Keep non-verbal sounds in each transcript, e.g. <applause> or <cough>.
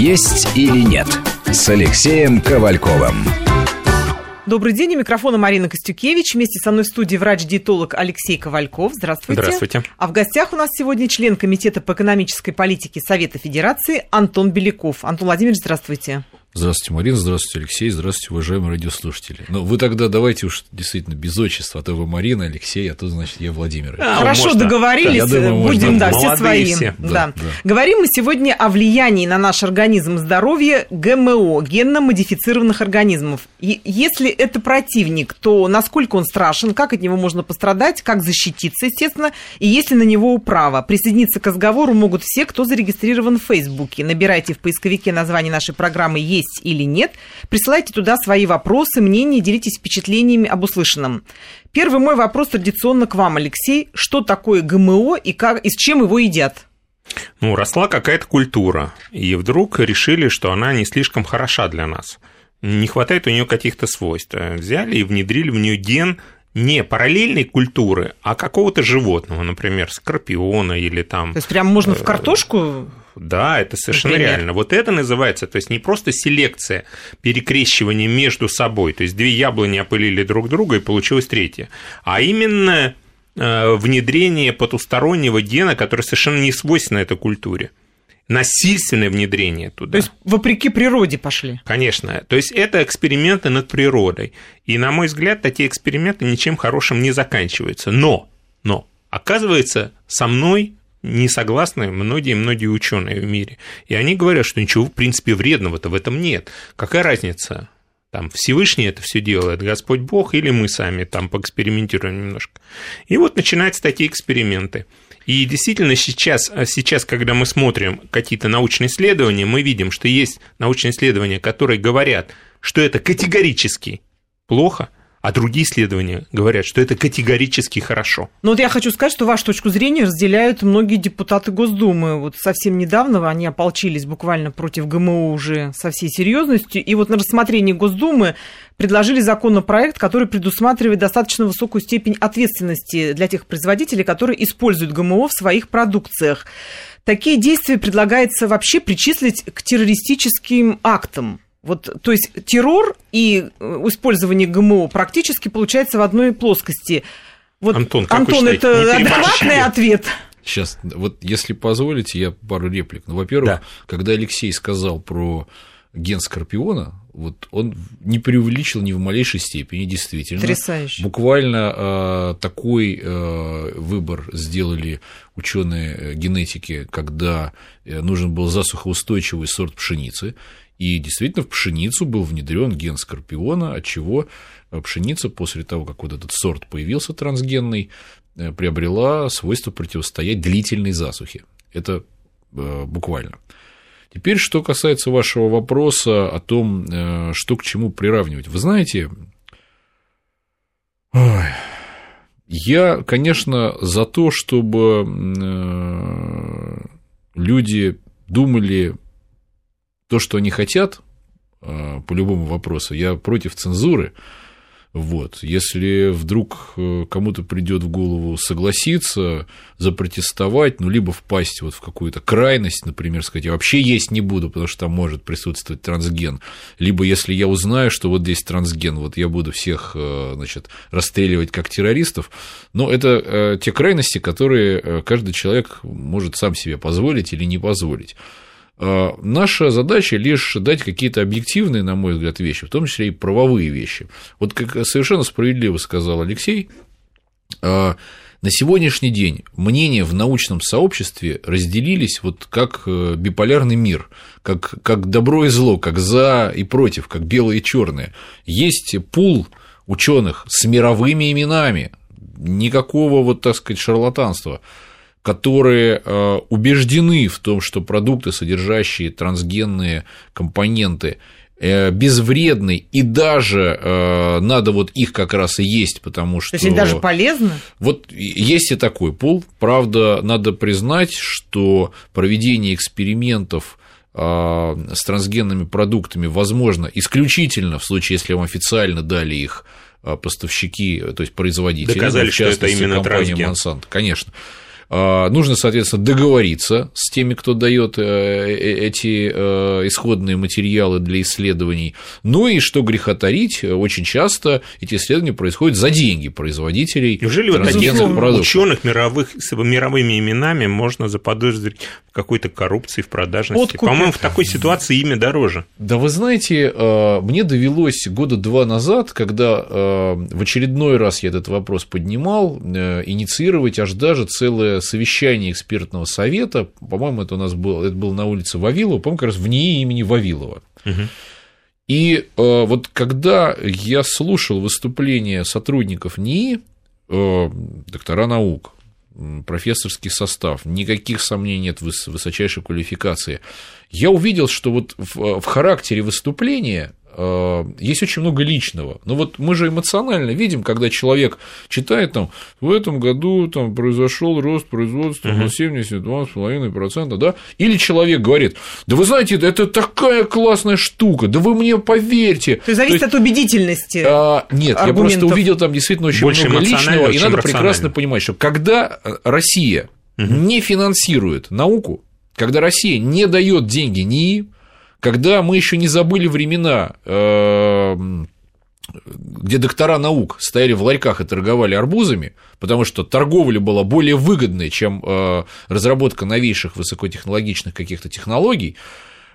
«Есть или нет» с Алексеем Ковальковым. Добрый день, у микрофона Марина Костюкевич. Вместе со мной в студии врач-диетолог Алексей Ковальков. Здравствуйте. Здравствуйте. А в гостях у нас сегодня член Комитета по экономической политике Совета Федерации Антон Беляков. Антон Владимирович, здравствуйте. Здравствуйте, Марина, здравствуйте, Алексей, здравствуйте, уважаемые радиослушатели. Ну, вы тогда давайте уж действительно без отчества, а то вы Марина, Алексей, а то, значит, я Владимир. А, Хорошо, можно. договорились, я думаю, будем, да, все свои. Все. Да, да. Да. Говорим мы сегодня о влиянии на наш организм и здоровье ГМО, генно-модифицированных организмов. И если это противник, то насколько он страшен, как от него можно пострадать, как защититься, естественно, и есть ли на него управа. Присоединиться к разговору могут все, кто зарегистрирован в Фейсбуке. Набирайте в поисковике название нашей программы «Есть есть или нет. Присылайте туда свои вопросы, мнения, делитесь впечатлениями об услышанном. Первый мой вопрос традиционно к вам, Алексей. Что такое ГМО и, как, и с чем его едят? Ну, росла какая-то культура, и вдруг решили, что она не слишком хороша для нас. Не хватает у нее каких-то свойств. Взяли и внедрили в нее ген не параллельной культуры, а какого-то животного, например, скорпиона или там... То есть прям можно в э, картошку да, это совершенно Например? реально. Вот это называется, то есть не просто селекция, перекрещивание между собой, то есть две яблони опылили друг друга и получилось третье, а именно э, внедрение потустороннего гена, который совершенно не свойственно этой культуре насильственное внедрение туда. То есть вопреки природе пошли? Конечно. То есть это эксперименты над природой. И, на мой взгляд, такие эксперименты ничем хорошим не заканчиваются. Но, но, оказывается, со мной не согласны многие-многие ученые в мире. И они говорят, что ничего, в принципе, вредного-то в этом нет. Какая разница? Там Всевышний это все делает, Господь Бог, или мы сами там поэкспериментируем немножко. И вот начинаются такие эксперименты. И действительно сейчас, сейчас, когда мы смотрим какие-то научные исследования, мы видим, что есть научные исследования, которые говорят, что это категорически плохо – а другие исследования говорят, что это категорически хорошо. Ну вот я хочу сказать, что вашу точку зрения разделяют многие депутаты Госдумы. Вот совсем недавно они ополчились буквально против ГМО уже со всей серьезностью. И вот на рассмотрении Госдумы предложили законопроект, который предусматривает достаточно высокую степень ответственности для тех производителей, которые используют ГМО в своих продукциях. Такие действия предлагается вообще причислить к террористическим актам. Вот, то есть террор и э, использование ГМО практически получается в одной плоскости. Вот, Антон, как Антон вы считаете, это адекватный ответ. Сейчас, вот если позволите, я пару реплик. Ну, во-первых, да. когда Алексей сказал про ген Скорпиона, вот он не преувеличил ни в малейшей степени, действительно. Потрясающе. Буквально э, такой э, выбор сделали ученые э, генетики, когда э, нужен был засухоустойчивый сорт пшеницы, и действительно в пшеницу был внедрен ген скорпиона, от чего э, пшеница после того, как вот этот сорт появился трансгенный, э, приобрела свойство противостоять длительной засухе. Это э, буквально. Теперь, что касается вашего вопроса о том, что к чему приравнивать. Вы знаете, ой, я, конечно, за то, чтобы люди думали то, что они хотят а, по любому вопросу, я против цензуры. Вот. Если вдруг э, кому-то придет в голову согласиться, запротестовать, ну, либо впасть вот в какую-то крайность, например, сказать, я вообще есть не буду, потому что там может присутствовать трансген, либо если я узнаю, что вот здесь трансген, вот я буду всех, э, значит, расстреливать как террористов, но это э, те крайности, которые каждый человек может сам себе позволить или не позволить. А, наша задача лишь дать какие-то объективные, на мой взгляд, вещи, в том числе и правовые вещи. Вот как совершенно справедливо сказал Алексей, а, на сегодняшний день мнения в научном сообществе разделились вот как э, биполярный мир, как, как добро и зло, как за и против, как белое и черное. Есть пул ученых с мировыми именами, никакого вот, так сказать, шарлатанства которые э, убеждены в том, что продукты, содержащие трансгенные компоненты, э, безвредны, и даже э, надо вот их как раз и есть, потому что... То есть они даже полезны? Вот есть и такой пол. Правда, надо признать, что проведение экспериментов с трансгенными продуктами возможно исключительно в случае, если вам официально дали их поставщики, то есть производители. Доказали, что это именно трансген. Monsanto, конечно. А, нужно, соответственно, договориться с теми, кто дает э, э, эти э, исходные материалы для исследований. Ну и что греха тарить, очень часто эти исследования происходят за деньги производителей. Неужели вот таких ученых мировых с мировыми именами можно заподозрить в какой-то коррупции, в продажности? По-моему, в такой ситуации имя дороже. Да вы знаете, мне довелось года два назад, когда в очередной раз я этот вопрос поднимал, инициировать аж даже целое совещание экспертного совета, по-моему, это у нас было, это было на улице Вавилова, по-моему, как раз в НИИ имени Вавилова. Угу. И э, вот когда я слушал выступления сотрудников НИИ, э, доктора наук, профессорский состав, никаких сомнений нет в высочайшей квалификации, я увидел, что вот в, в характере выступления есть очень много личного. Но вот мы же эмоционально видим, когда человек читает там, в этом году там произошел рост производства на 72,5%, да, или человек говорит, да вы знаете, это такая классная штука, да вы мне поверьте. То есть зависит То есть, от убедительности. А, нет, аргументов. я просто увидел там действительно очень Больше много личного, и надо прекрасно понимать, что когда Россия угу. не финансирует науку, когда Россия не дает деньги НИИ, когда мы еще не забыли времена, эм, где доктора наук стояли в ларьках и торговали арбузами, потому что торговля была более выгодной, чем э, разработка новейших высокотехнологичных каких-то технологий,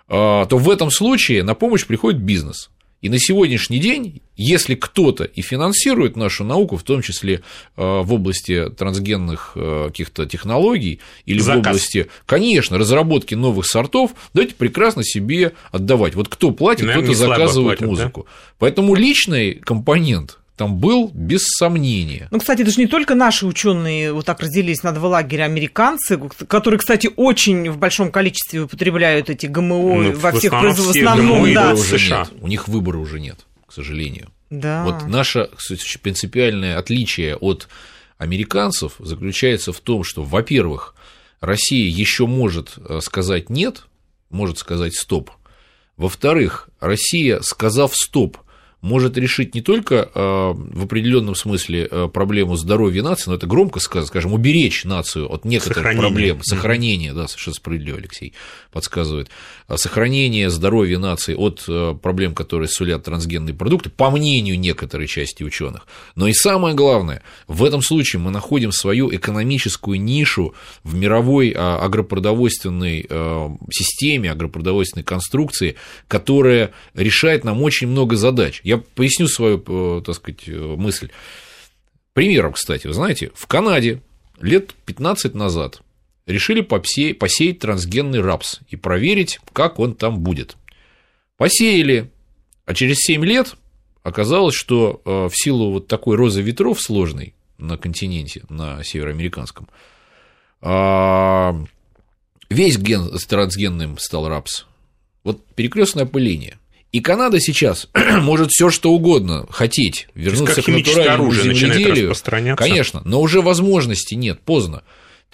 э, то в этом случае на помощь приходит бизнес. И на сегодняшний день, если кто-то и финансирует нашу науку, в том числе э, в области трансгенных э, каких-то технологий или Заказ. в области, конечно, разработки новых сортов, давайте прекрасно себе отдавать. Вот кто платит, кто-то заказывает платят, музыку. Да? Поэтому личный компонент там был без сомнения. Ну, кстати, это же не только наши ученые вот так разделились на два лагеря, американцы, которые, кстати, очень в большом количестве употребляют эти ГМО ну, во всех производствах. В основном, да. Уже нет. У них выбора уже нет, к сожалению. Да. Вот наше принципиальное отличие от американцев заключается в том, что, во-первых, Россия еще может э, сказать нет, может сказать стоп. Во-вторых, Россия, сказав стоп, может решить не только а, в определенном смысле а, проблему здоровья нации, но это громко сказать, скажем, уберечь нацию от некоторых сохранение. проблем, сохранение, да, совершенно справедливо, Алексей подсказывает, а, сохранение здоровья нации от проблем, которые сулят трансгенные продукты, по мнению некоторой части ученых. Но и самое главное, в этом случае мы находим свою экономическую нишу в мировой агропродовольственной системе, агропродовольственной конструкции, которая решает нам очень много задач. Я я поясню свою, э, так сказать, э, мысль. Примером, кстати, вы знаете, в Канаде лет 15 назад решили посеять, трансгенный рапс и проверить, как он там будет. Посеяли, а через 7 лет оказалось, что э, в силу вот такой розы ветров сложной на континенте, на североамериканском, а, весь ген трансгенным стал рапс. Вот перекрестное опыление – и Канада сейчас <clears throat> может все что угодно хотеть, вернуться к натуральному земледелию. Конечно, но уже возможности нет, поздно.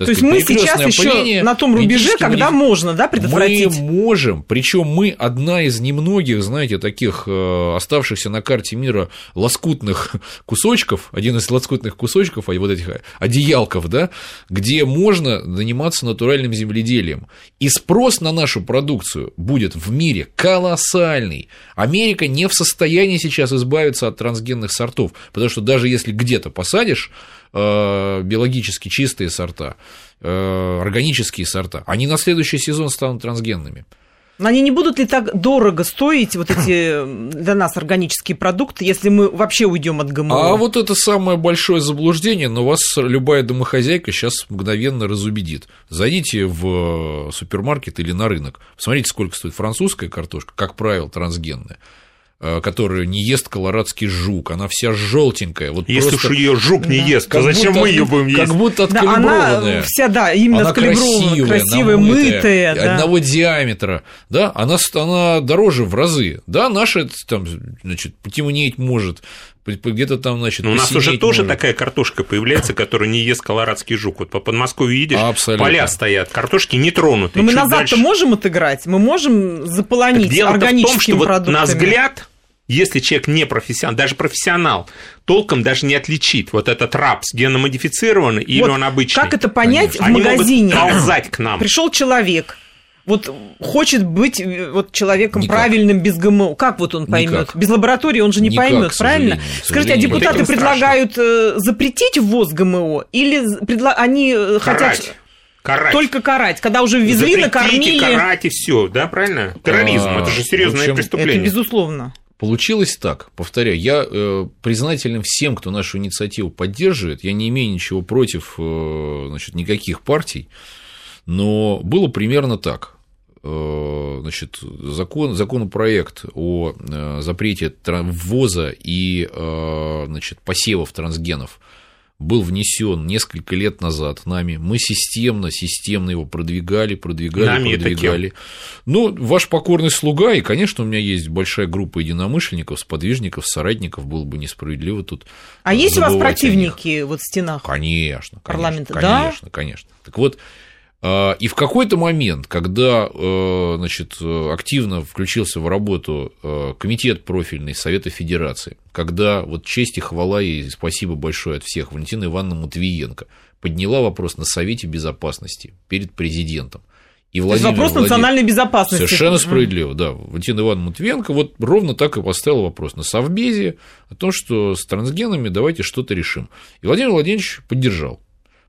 То есть мы сейчас еще на том рубеже, когда мы, можно, да, предотвратить? Мы можем, причем мы одна из немногих, знаете, таких э, оставшихся на карте мира лоскутных <laughs> кусочков, один из лоскутных кусочков, а вот этих одеялков, да, где можно заниматься натуральным земледелием. И спрос на нашу продукцию будет в мире колоссальный. Америка не в состоянии сейчас избавиться от трансгенных сортов, потому что даже если где-то посадишь, Э, биологически чистые сорта, э, органические сорта, они на следующий сезон станут трансгенными. Они не будут ли так дорого стоить, вот эти для нас органические продукты, если мы вообще уйдем от ГМО? А вот это самое большое заблуждение, но вас любая домохозяйка сейчас мгновенно разубедит. Зайдите в супермаркет или на рынок, посмотрите, сколько стоит французская картошка, как правило, трансгенная Э, которую не ест колорадский жук, она вся желтенькая. Вот Если просто... уж ее жук не да. ест, то зачем мы ее будем есть? Как будто откалиброванная. Да, она вся, да, именно она красивая, красивая намытая, мытая, да. одного диаметра, да, она, она дороже в разы, да, наша там, значит, потемнеть может, где-то там, значит, Но у нас уже тоже может. такая картошка появляется, которая не ест колорадский жук. Вот по Подмосковью видишь, Абсолютно. поля стоят, картошки не тронуты. Но мы назад-то дальше... можем отыграть, мы можем заполонить органическими в том, что продуктами. Вот на взгляд если человек не профессионал, даже профессионал, толком даже не отличит вот этот рапс геномодифицированный или вот он обычный. Как это понять Конечно. в магазине? Они ползать к нам. Пришел человек, вот хочет быть э, вот человеком Никак. правильным без ГМО. Как вот он поймет? Без лаборатории он же не Никак, поймет, правильно? Скажите, а депутаты вот предлагают страшно. Э, запретить ввоз ГМО или предла... они э, Карать. хотят Карать. Только карать, когда уже ввезли, Запретите, накормили. карать и все, да, правильно? Терроризм, а, это же серьезное общем, преступление. Это безусловно. Получилось так, повторяю, я э, признателен всем, кто нашу инициативу поддерживает, я не имею ничего против э, значит, никаких партий, но было примерно так. Э, значит, закон, законопроект о запрете ввоза и значит, посевов трансгенов был внесен несколько лет назад нами. Мы системно, системно его продвигали, продвигали, нами продвигали. Ну, ваш покорный слуга, и, конечно, у меня есть большая группа единомышленников, сподвижников, соратников, было бы несправедливо тут. А есть у вас противники вот в стенах? Конечно, парламента, конечно, да? конечно, конечно. Так вот, и в какой-то момент, когда э, значит, активно включился в работу э, комитет профильный Совета Федерации, когда вот честь и хвала и спасибо большое от всех Валентина Ивановна Матвиенко подняла вопрос на Совете Безопасности перед президентом. И Владимир вопрос Владимир... национальной безопасности. Совершенно справедливо, да. Валентина Ивановна Матвиенко вот ровно так и поставил вопрос на Совбезе о том, что с трансгенами давайте что-то решим. И Владимир Владимирович поддержал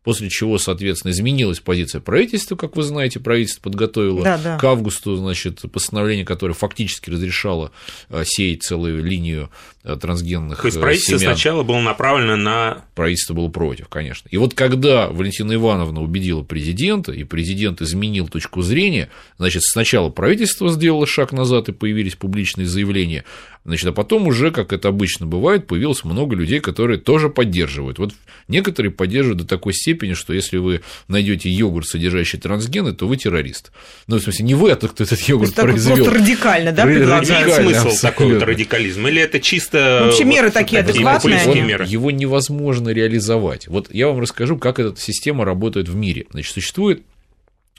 после чего, соответственно, изменилась позиция правительства, как вы знаете, правительство подготовило да, да. к августу, значит, постановление, которое фактически разрешало э, сеять целую линию э, трансгенных То есть правительство семян. сначала было направлено на... Правительство было против, конечно. И вот когда Валентина Ивановна убедила президента, и президент изменил точку зрения, значит, сначала правительство сделало шаг назад, и появились публичные заявления, Значит, а потом уже, как это обычно бывает, появилось много людей, которые тоже поддерживают. Вот некоторые поддерживают до такой степени, что если вы найдете йогурт, содержащий трансгены, то вы террорист. Ну, в смысле, не вы, а тот, кто этот йогурт произвел. Просто радикально, да, предлагает? смысл такой вот радикализм? Или это чисто... Ну, вообще меры такие адекватные? Меры? Его невозможно реализовать. Вот я вам расскажу, как эта система работает в мире. Значит, существует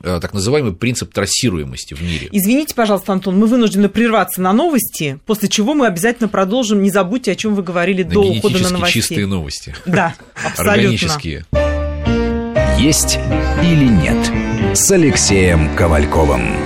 так называемый принцип трассируемости в мире. Извините, пожалуйста, Антон, мы вынуждены прерваться на новости, после чего мы обязательно продолжим. Не забудьте, о чем вы говорили на до ухода на новости. чистые новости. Да, <laughs> абсолютно. Органические. Есть или нет с Алексеем Ковальковым.